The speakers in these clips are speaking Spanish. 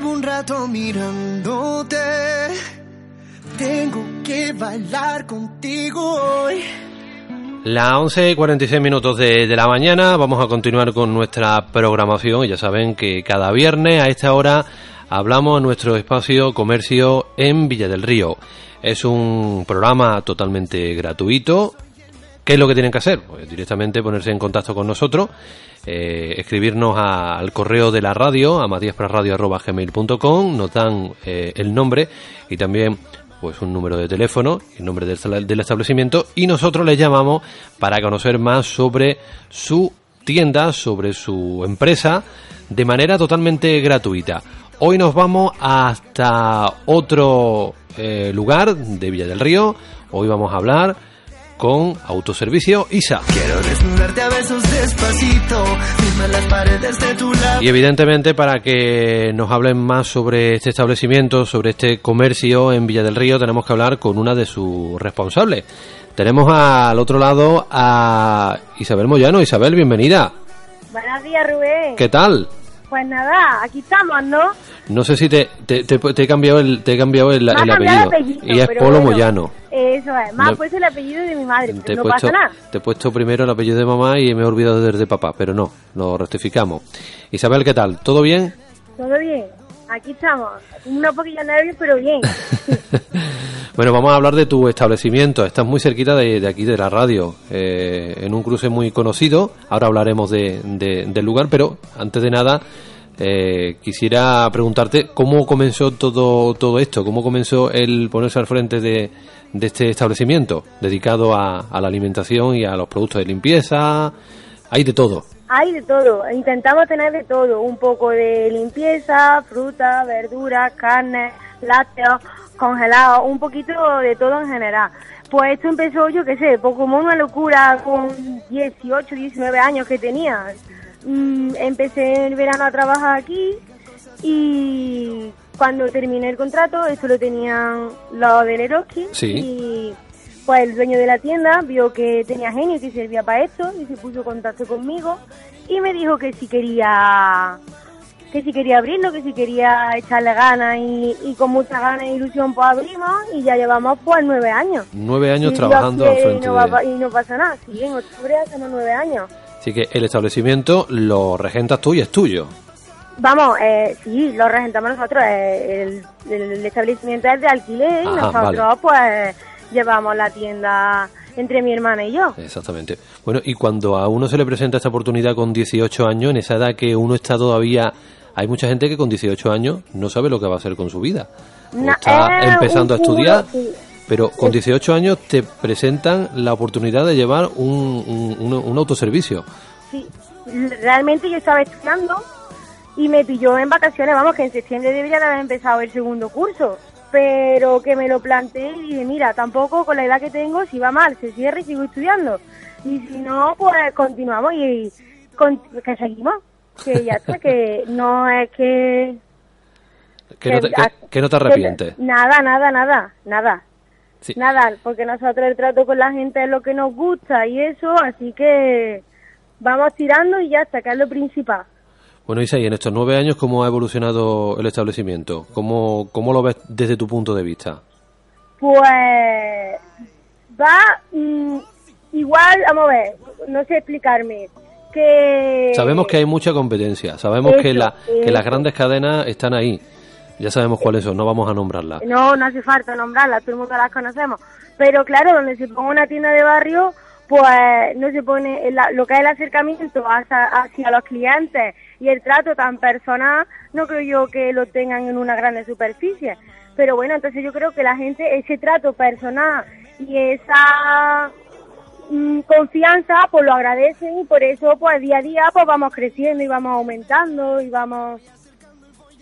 llevo un rato mirándote. Tengo que bailar contigo hoy. Las 11 y 46 minutos de, de la mañana vamos a continuar con nuestra programación ya saben que cada viernes a esta hora hablamos en nuestro espacio comercio en Villa del Río. Es un programa totalmente gratuito. ¿Qué es lo que tienen que hacer? Pues directamente ponerse en contacto con nosotros, eh, escribirnos al correo de la radio, a matiasprasradio.gmail.com, nos dan eh, el nombre y también pues un número de teléfono, el nombre del, del establecimiento y nosotros les llamamos para conocer más sobre su tienda, sobre su empresa, de manera totalmente gratuita. Hoy nos vamos hasta otro eh, lugar de Villa del Río. Hoy vamos a hablar con Autoservicio ISA. Quiero desnudarte a besos despacito. Firma las paredes de tu lado. Y evidentemente para que nos hablen más sobre este establecimiento, sobre este comercio en Villa del Río, tenemos que hablar con una de sus responsables. Tenemos al otro lado a Isabel Moyano. Isabel, bienvenida. Buenos días, Rubén. ¿Qué tal? Pues nada, aquí estamos, ¿no? No sé si te, te, te- te he cambiado el, te he cambiado el, apellido. el Y es Polo bueno, Moyano. Eso es, me Me- ha puesto el apellido de mi madre, Te pero no puesto, pasa nada. te he puesto primero el apellido de mamá y me he olvidado del de papá, pero no, lo rectificamos. Isabel, ¿qué tal? ¿Todo bien? Todo bien, aquí estamos. Un poquillo nervios, pero bien. Bueno, vamos a hablar de tu establecimiento. Estás muy cerquita de, de aquí, de la radio, eh, en un cruce muy conocido. Ahora hablaremos de, de- del lugar, pero antes de nada eh, quisiera preguntarte cómo comenzó todo, todo esto, cómo comenzó el ponerse al frente de, de este establecimiento dedicado a, la alimentación y a los productos de limpieza. Hay de todo. Hay de todo, intentamos tener de todo, un poco de limpieza, fruta, verduras, carne, lácteos, congelados, un poquito de todo en general. Pues esto empezó, yo qué sé, como una locura con 18, 19 años que tenía. Mm, empecé el verano a trabajar aquí y cuando terminé el contrato, esto lo tenían los del Eroski Sí. y pues el dueño de la tienda vio que tenía genio y que servía para esto y se puso en contacto conmigo y me dijo que si quería que si quería abrirlo, que si quería echarle ganas y, y con mucha ganas e ilusión pues abrimos y ya llevamos pues nueve años. Nueve años Y trabajando al y no, va de... pa- y no pasa nada, sí, en octubre hacemos nueve años. Así que el establecimiento lo regentas tú y es tuyo. Vamos, eh, sí, lo regentamos nosotros. eh, el, el establecimiento es de alquiler y Ajá, nosotros vale. pues llevamos la tienda entre mi hermana y yo. Exactamente. Bueno, y cuando a uno se le presenta esta oportunidad con 18 años, en esa edad que uno está todavía... Hay mucha gente que con 18 años no sabe lo que va a hacer con su vida. O Na- está es empezando a estudiar, sí. Pero con 18 años te presentan la oportunidad de llevar un, un, autoservicio. Sí, realmente yo estaba estudiando y me pilló en vacaciones, vamos, que en septiembre debería de haber empezado el segundo curso, pero que me lo planteé y dije, mira, tampoco con la edad que tengo, si va mal, se cierra y sigo estudiando. Y si no, pues continuamos y, con- que seguimos. Que ya está, que no es que... Que no te, que- que no te arrepientes. nada, nada, nada, nada. Sí. Nada, porque nosotros el trato con la gente es lo que nos gusta y eso, así que vamos tirando y ya está, que es lo principal. Bueno, Isa, y en estos nueve años, ¿cómo ha evolucionado el establecimiento? ¿Cómo, cómo lo ves desde tu punto de vista? Pues va mm, igual, vamos a ver, no sé explicarme, que... Sabemos que hay mucha competencia, sabemos que, Eso, la, que las grandes cadenas están ahí. Ya sabemos cuáles son, no vamos a nombrarlas. No, no hace falta nombrarlas, todo el mundo las conocemos. Pero claro, donde se ponga una tienda de barrio, pues no se pone lo que es el acercamiento hacia, hacia los clientes y el trato tan personal, no creo yo que lo tengan en una grande superficie. Pero bueno, entonces yo creo que la gente, ese trato personal y esa mm, confianza, pues lo agradecen y por eso, pues día a día, pues vamos creciendo y vamos aumentando y vamos...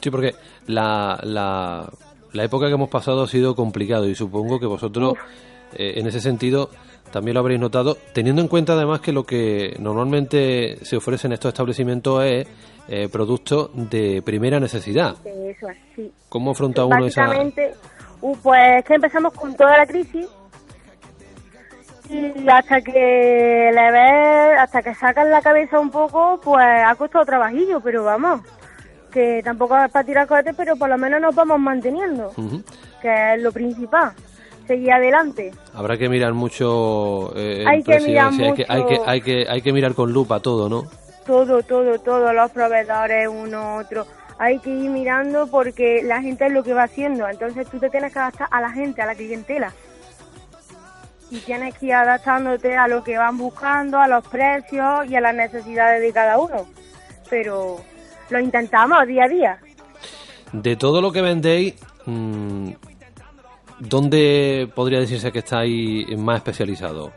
Sí, porque la, la, la época que hemos pasado ha sido complicado y supongo que vosotros, eh, en ese sentido, también lo habréis notado, teniendo en cuenta además que lo que normalmente se ofrece en estos establecimientos es eh, productos de primera necesidad. Eso es, sí. ¿Cómo afronta uno esa...? Uh, pues que empezamos con toda la crisis y hasta que le ves, hasta que sacan la cabeza un poco, pues ha costado trabajillo, pero vamos, que tampoco es para tirar cohetes, pero por lo menos nos vamos manteniendo, que es lo principal, seguir adelante. Habrá que mirar mucho. eh, Hay que mirar presidencia, hay que, hay, que, mucho. hay, que, hay que mirar con lupa todo, ¿no? Todo, todo, todo, los proveedores, uno, otro. Hay que ir mirando porque la gente es lo que va haciendo, entonces tú te tienes que adaptar a la gente, a la clientela. Y tienes que ir adaptándote a lo que van buscando, a los precios y a las necesidades de cada uno. Pero lo intentamos día a día. De todo lo que vendéis, mm, ¿dónde podría decirse que estáis más especializado?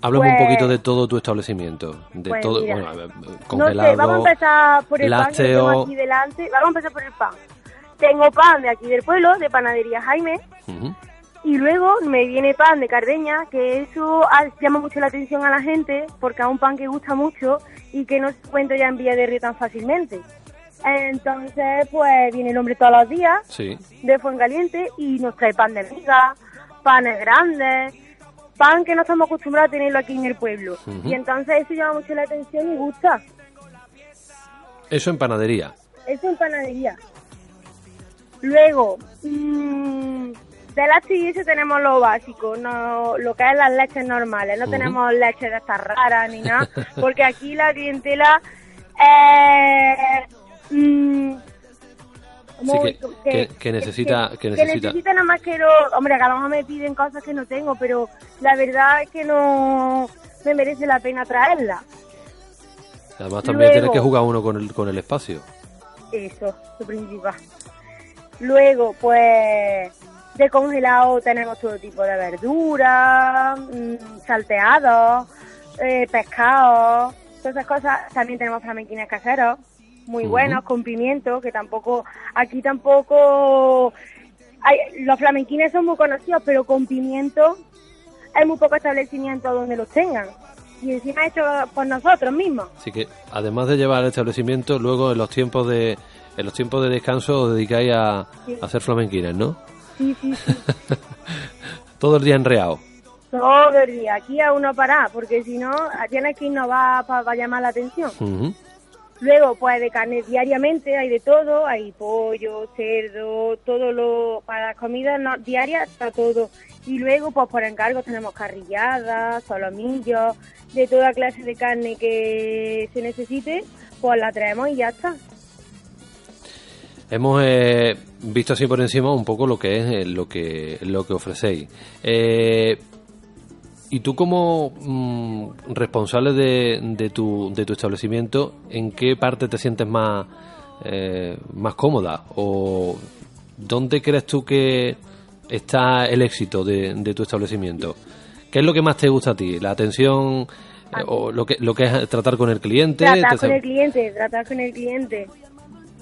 Háblame un Pues- poquito de todo tu establecimiento. De Pues todo, mira, bueno, a ver, No congelado, sé, vamos a empezar por el pan que tengo aquí delante. Vamos a empezar por el pan. Tengo pan de aquí del pueblo, de panadería Jaime. Y luego me viene pan de Cardeña, que eso llama mucho la atención a la gente, porque es un pan que gusta mucho y que no se encuentra ya en Villa de Río tan fácilmente. Entonces, pues viene el hombre todos los días Sí. de Fuencaliente y nos trae pan de miga, panes grandes, pan que no estamos acostumbrados a tenerlo aquí en el pueblo. Y entonces eso llama mucho la atención y gusta. Eso en panadería. Eso en panadería. Luego, mm, de eso tenemos lo básico, no, lo que es las leches normales. No tenemos leches de estas raras ni nada, porque aquí la clientela eh, mm, Sí, que- que- que necesita- que necesita- nada más que lo... Hombre, a lo mejor me piden cosas que no tengo, pero la verdad es que no me merece la pena traerla. Además también Luego- tiene que jugar uno con el, con el espacio. Eso, lo principal. Luego, pues, de congelado tenemos todo tipo de verduras, mm, salteados, eh, pescados, todas esas cosas. También tenemos flamenquines caseros, muy buenos, con pimiento, que tampoco, aquí tampoco, hay, los flamenquines son muy conocidos, pero con pimiento hay muy pocos establecimientos donde los tengan. Y encima hecho por nosotros mismos. Así que, además de llevar el establecimiento, luego en los tiempos de en los tiempos de descanso os dedicáis a, Sí. a hacer flamenquines, ¿no? Sí, sí, sí. Todo el día enreado. Todo el día, aquí a uno parar, porque si no, tienes que innovar para llamar la atención. Luego, pues de carne diariamente hay de todo, hay pollo, cerdo, todo lo, para las comidas no, diarias está todo. Y luego, pues por encargo tenemos carrilladas, solomillos, de toda clase de carne que se necesite, pues la traemos y ya está. Hemos eh, visto así por encima un poco lo que es eh, lo que lo que ofrecéis. Eh, y tú como mm, responsable de, de tu de tu establecimiento, ¿en qué parte te sientes más eh, más cómoda o dónde crees tú que está el éxito de, de tu establecimiento? ¿Qué es lo que más te gusta a ti? ¿La atención eh, o lo que lo que es tratar con el cliente? Tratar ¿Te- con el cliente, tratar con el cliente.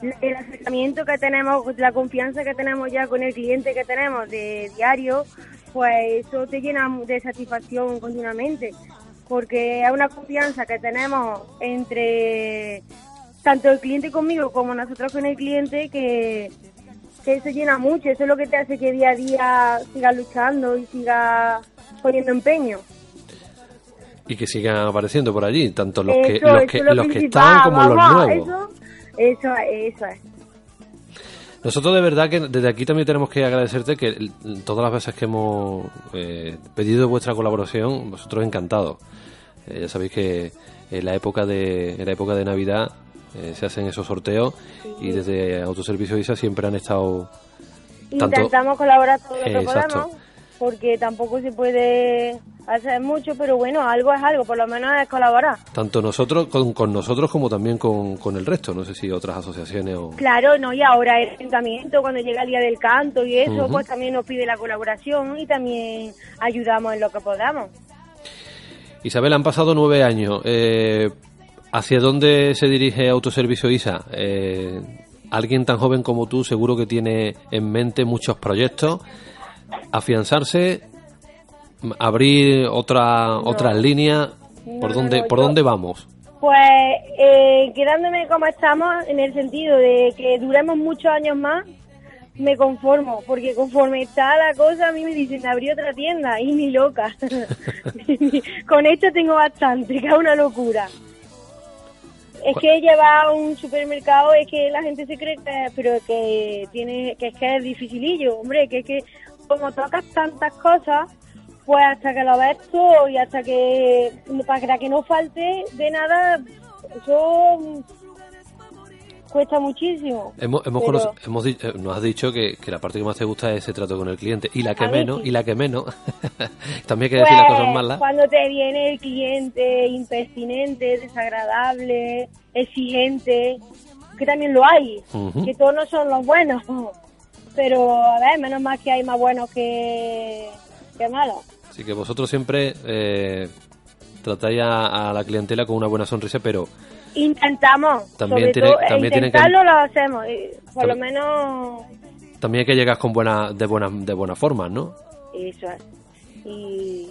El acercamiento que tenemos, la confianza que tenemos ya con el cliente que tenemos de diario, pues eso te llena de satisfacción continuamente, porque es una confianza que tenemos entre tanto el cliente conmigo como nosotros con el cliente que, que eso llena mucho, eso es lo que te hace que día a día sigas luchando y sigas poniendo empeño. y que sigan apareciendo por allí, tanto los que los que los que están como los nuevos. Eso, eso, es, eso es. Nosotros de verdad que desde aquí también tenemos que agradecerte que todas las veces que hemos eh, pedido vuestra colaboración, vosotros encantados. Eh, ya sabéis que en la época de en la época de Navidad eh, se hacen esos sorteos y desde Autoservicio ISA siempre han estado Tanto- Intentamos colaborar todo lo que podamos, porque tampoco se puede hacer mucho, pero bueno, algo es algo, por lo menos es colaborar. tanto nosotros con, con nosotros como también con, con el resto. No sé si otras asociaciones o Claro, no, y ahora el ayuntamiento, cuando llega el día del canto y eso, pues también nos pide la colaboración y también ayudamos en lo que podamos. Isabel, han pasado nueve años. Eh, ¿Hacia dónde se dirige Autoservicio ISA? Eh, alguien tan joven como tú seguro que tiene en mente muchos proyectos. Afianzarse, abrir otra otras líneas. ¿Por No, dónde no, por yo- dónde vamos? Pues eh, quedándome como estamos, en el sentido de que duremos muchos años más, me conformo, porque conforme está la cosa, a mí me dicen abrir otra tienda, y ni loca. Con esto tengo bastante, que es una locura. Es que llevar a un supermercado es que la gente se cree que, pero que tiene, que es que es dificilillo, hombre, que es que como tocas tantas cosas, pues hasta que lo ves todo y hasta que, para que no falte de nada, eso mm, cuesta muchísimo. Hemos, hemos, Pero- eh, nos has dicho que, que la parte que más te gusta es ese trato con el cliente y la que A menos sí. y la que menos también hay que decir las Pues, cosas malas Cuando te viene el cliente impertinente, desagradable, exigente, que también lo hay, que todos no son los buenos, pero a ver, menos mal que hay más buenos que, que malos. Así que vosotros siempre eh, tratáis a, a la clientela con una buena sonrisa pero Intentamos, También sobre tiene- todo, eh, también tienen que- intentarlo lo hacemos, y por lo menos también hay que llegar con buena de buena de buena forma no eso es. Y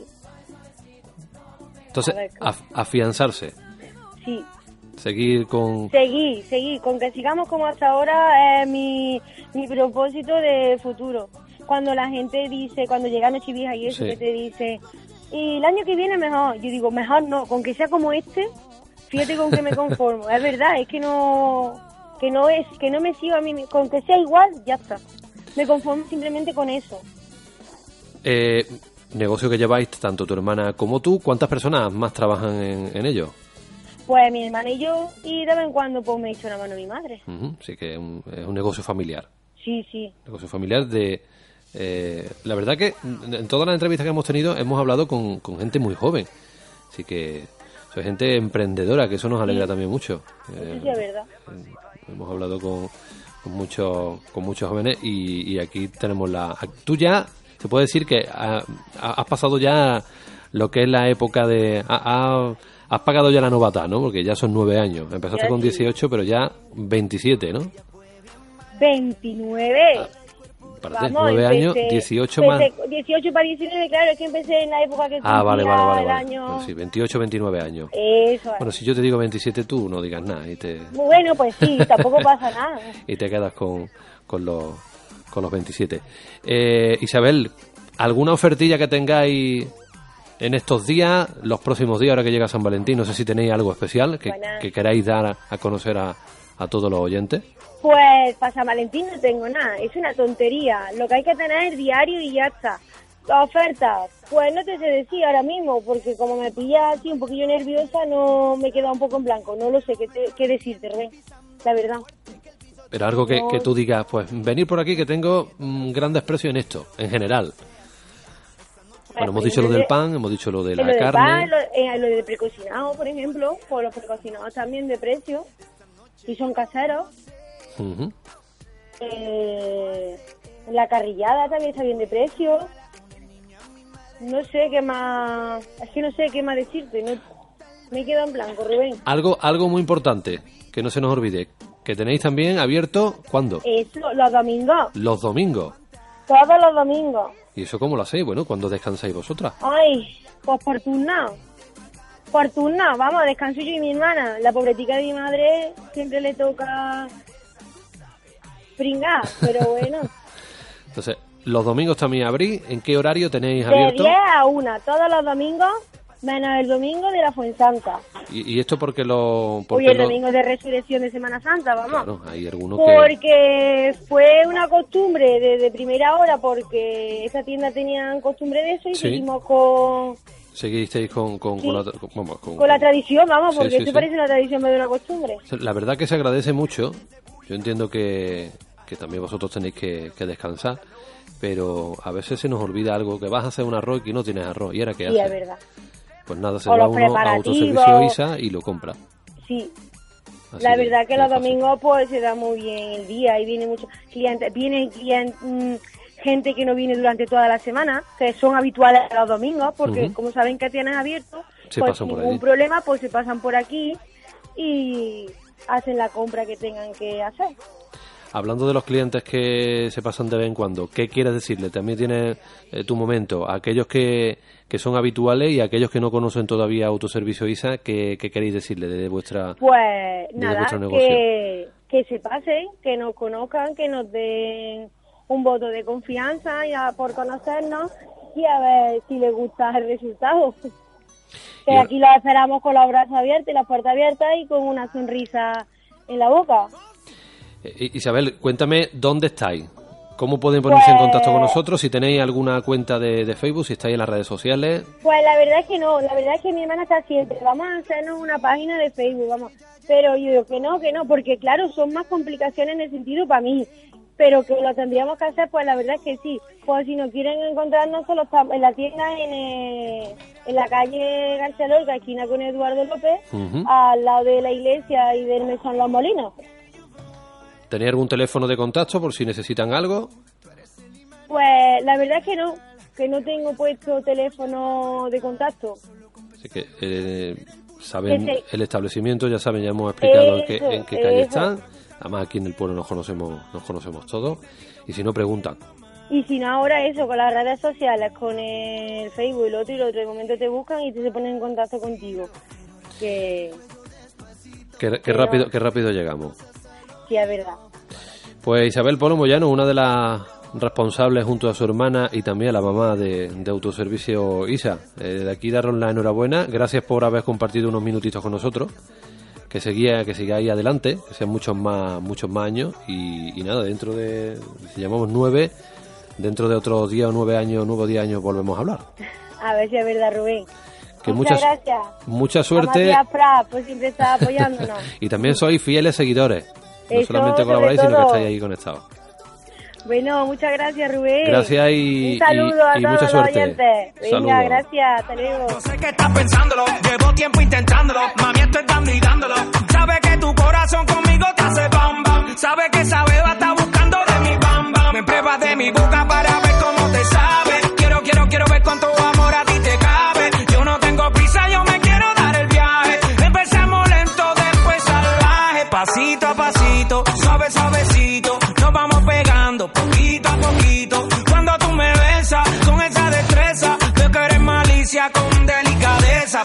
entonces af- afianzarse sí, seguir con Seguir, seguir, con que sigamos como hasta ahora es mi, mi propósito de futuro. Cuando la gente dice, cuando llega Nochevieja y eso, Sí. que te dice, y el año que viene mejor, yo digo, mejor no, con que sea como este, fíjate con que me conformo. es verdad, es que no, que no es, que no me sigo a mí, con que sea igual, ya está. Me conformo simplemente con eso. eh, negocio que lleváis tanto tu hermana como tú cuántas personas más trabajan en, en ello Pues mi hermana y yo, y de vez en cuando pues me echo una mano mi madre. Ujú, sí que es un, es un negocio familiar Sí, sí. negocio familiar de eh, la verdad que en todas las entrevistas que hemos tenido hemos hablado con, con gente muy joven así que soy gente emprendedora que eso nos alegra también mucho Eh, sí es verdad. hemos hablado con, con muchos con muchos jóvenes y, y aquí tenemos la tú ya se puede decir que ha- ha- has pasado ya lo que es la época de ha- ha- has pagado ya la novata no porque ya son nueve años empezaste con sí. 18 pero ya 27 no 29. Espérate, Vamos, 9 empecé- años 18 más empecé- 18 para 19, claro, es que empecé en la época que ah vale vale vale, el vale. año... Bueno, sí 28 29 años Eso es. bueno si yo te digo 27 tú no digas nada y te Bueno, pues sí, tampoco pasa nada. y te quedas con, con los con los 27. Eh, Isabel, ¿alguna ofertilla que tengáis en estos días, los próximos días, ahora que llega San Valentín? No sé si tenéis algo especial que, que queráis dar a, a conocer a, a todos los oyentes. Pues para San Valentín no tengo nada, es una tontería. Lo que hay que tener es diario y ya está. La oferta, pues no te sé decir ahora mismo, porque como me pilla así un poquillo nerviosa, no me queda un poco en blanco. No lo sé qué, te- qué decirte, Rubén, la verdad. Pero algo que, No. que tú digas, pues venir por aquí que tengo mm, grandes precios en esto, en general. Bueno, hemos dicho lo del pan, hemos dicho lo de la lo carne. pan, lo, eh, lo del precocinado, por ejemplo, pues los precocinados también de precio, y son caseros. Eh, la carrillada también está bien de precio. No sé qué más, es que no sé qué más decirte, no, me quedo en blanco, Rubén. Algo, algo muy importante, que no se nos olvide, que tenéis también abierto, ¿cuándo? Eso, los domingos, Los domingos. todos los domingos. ¿Y eso cómo lo hacéis? Bueno, ¿cuándo descansáis vosotras? Ay, pues por turno. Por turno, vamos, descanso yo y mi hermana. La pobretica de mi madre siempre le toca pringar, pero bueno. Entonces, los domingos también abrís. ¿En qué horario tenéis De abierto? 10 a 1, todos los domingos, menos el domingo de la Fuensanta. ¿Y, y esto porque lo...? Hoy Porque el lo- domingo de resurrección de Semana Santa, vamos. Claro, hay algunos que... Porque fue una costumbre desde primera hora, porque esa tienda tenían costumbre de eso y Sí. seguimos con, Seguisteis con, con, Sí. con la, con- vamos, con- la tradición, vamos, porque sí, esto parece una tradición más de una costumbre. La verdad que se agradece mucho. Yo entiendo que, que también vosotros tenéis que, que descansar, pero a veces se nos olvida algo, que vas a hacer un arroz y no tienes arroz. ¿Y ahora qué Sí, haces? es verdad. Pues nada, se O va uno a autoservicio ISA y lo compra. Sí, Así la de- verdad que los domingos pues se da muy bien el día y viene mucho clientes, viene clien- mm, gente que no viene durante toda la semana, que son habituales los domingos, porque como saben que tienes abierto, Se pues ningún problema, pues se pasan por aquí y hacen la compra que tengan que hacer. Hablando de los clientes que se pasan de vez en cuando, ¿qué quieres decirle? También tienes eh, tu momento. Aquellos que, que son habituales y aquellos que no conocen todavía Autoservicio ISA, ¿qué, qué queréis decirle de vuestra... Pues Desde nada, vuestro negocio. que, que se pasen, que nos conozcan, que nos den un voto de confianza ya por conocernos y a ver si les gusta el resultado. Que aquí los esperamos con los brazos abiertos y las puertas abiertas y con una sonrisa en la boca. Eh, Isabel, cuéntame dónde estáis. ¿Cómo pueden ponerse en contacto con Pues- nosotros? Si tenéis alguna cuenta de, de Facebook, si estáis en las redes sociales. Pues la verdad es que no, la verdad es que mi hermana está siempre, vamos a hacernos una página de Facebook, vamos. Pero yo digo que no, que no, porque claro, son más complicaciones en el sentido para mí. Pero que lo tendríamos que hacer, pues la verdad es que sí. Pues si nos quieren encontrarnos, solo en la tienda en, en la calle García Lorca, esquina con Eduardo López, al lado de la iglesia y del mesón Los Molinos. ¿Tenéis algún teléfono de contacto por si necesitan algo? Pues la verdad es que no, que no tengo puesto teléfono de contacto. Así que eh, saben el establecimiento, ya saben, ya hemos explicado en qué, Eso, en qué calle eso. están. Además aquí en el pueblo nos conocemos, nos conocemos todos. Y si no preguntan. Y si no, ahora eso, con las redes sociales, con el Facebook y lo otro y lo otro, de momento te buscan y te se ponen en contacto contigo. Que Qué, qué Pero- rápido, qué rápido llegamos. sí es verdad. Pues Isabel Polo Moyano, una de las responsables junto a su hermana y también a la mamá de, de autoservicio ISA. Eh, de aquí daros la enhorabuena. Gracias por haber compartido unos minutitos con nosotros. Que seguía, que sigáis adelante, que sean muchos más, muchos más años. Y, y nada, dentro de, si llamamos nueve, dentro de otros diez o nueve años, nueve o diez años volvemos a hablar. A ver si es verdad, Rubén. Que Muchas muchas- gracias. Mucha suerte Matías Prat, por siempre estar apoyándonos. y también sois fieles seguidores. No Eso, solamente sobre colaboráis, sino que estáis ahí conectados. bueno, muchas gracias, Rubén. Gracias y- Un saludo y- a y todos mucha suerte. Venga, Saludos. gracias. Hasta luego. Yo sé que estás pensándolo, llevo tiempo intentándolo, mami estoy dando y dándolo. Sabe que tu corazón conmigo te hace bam bam, sabe que esa beba está pruebas de mi boca para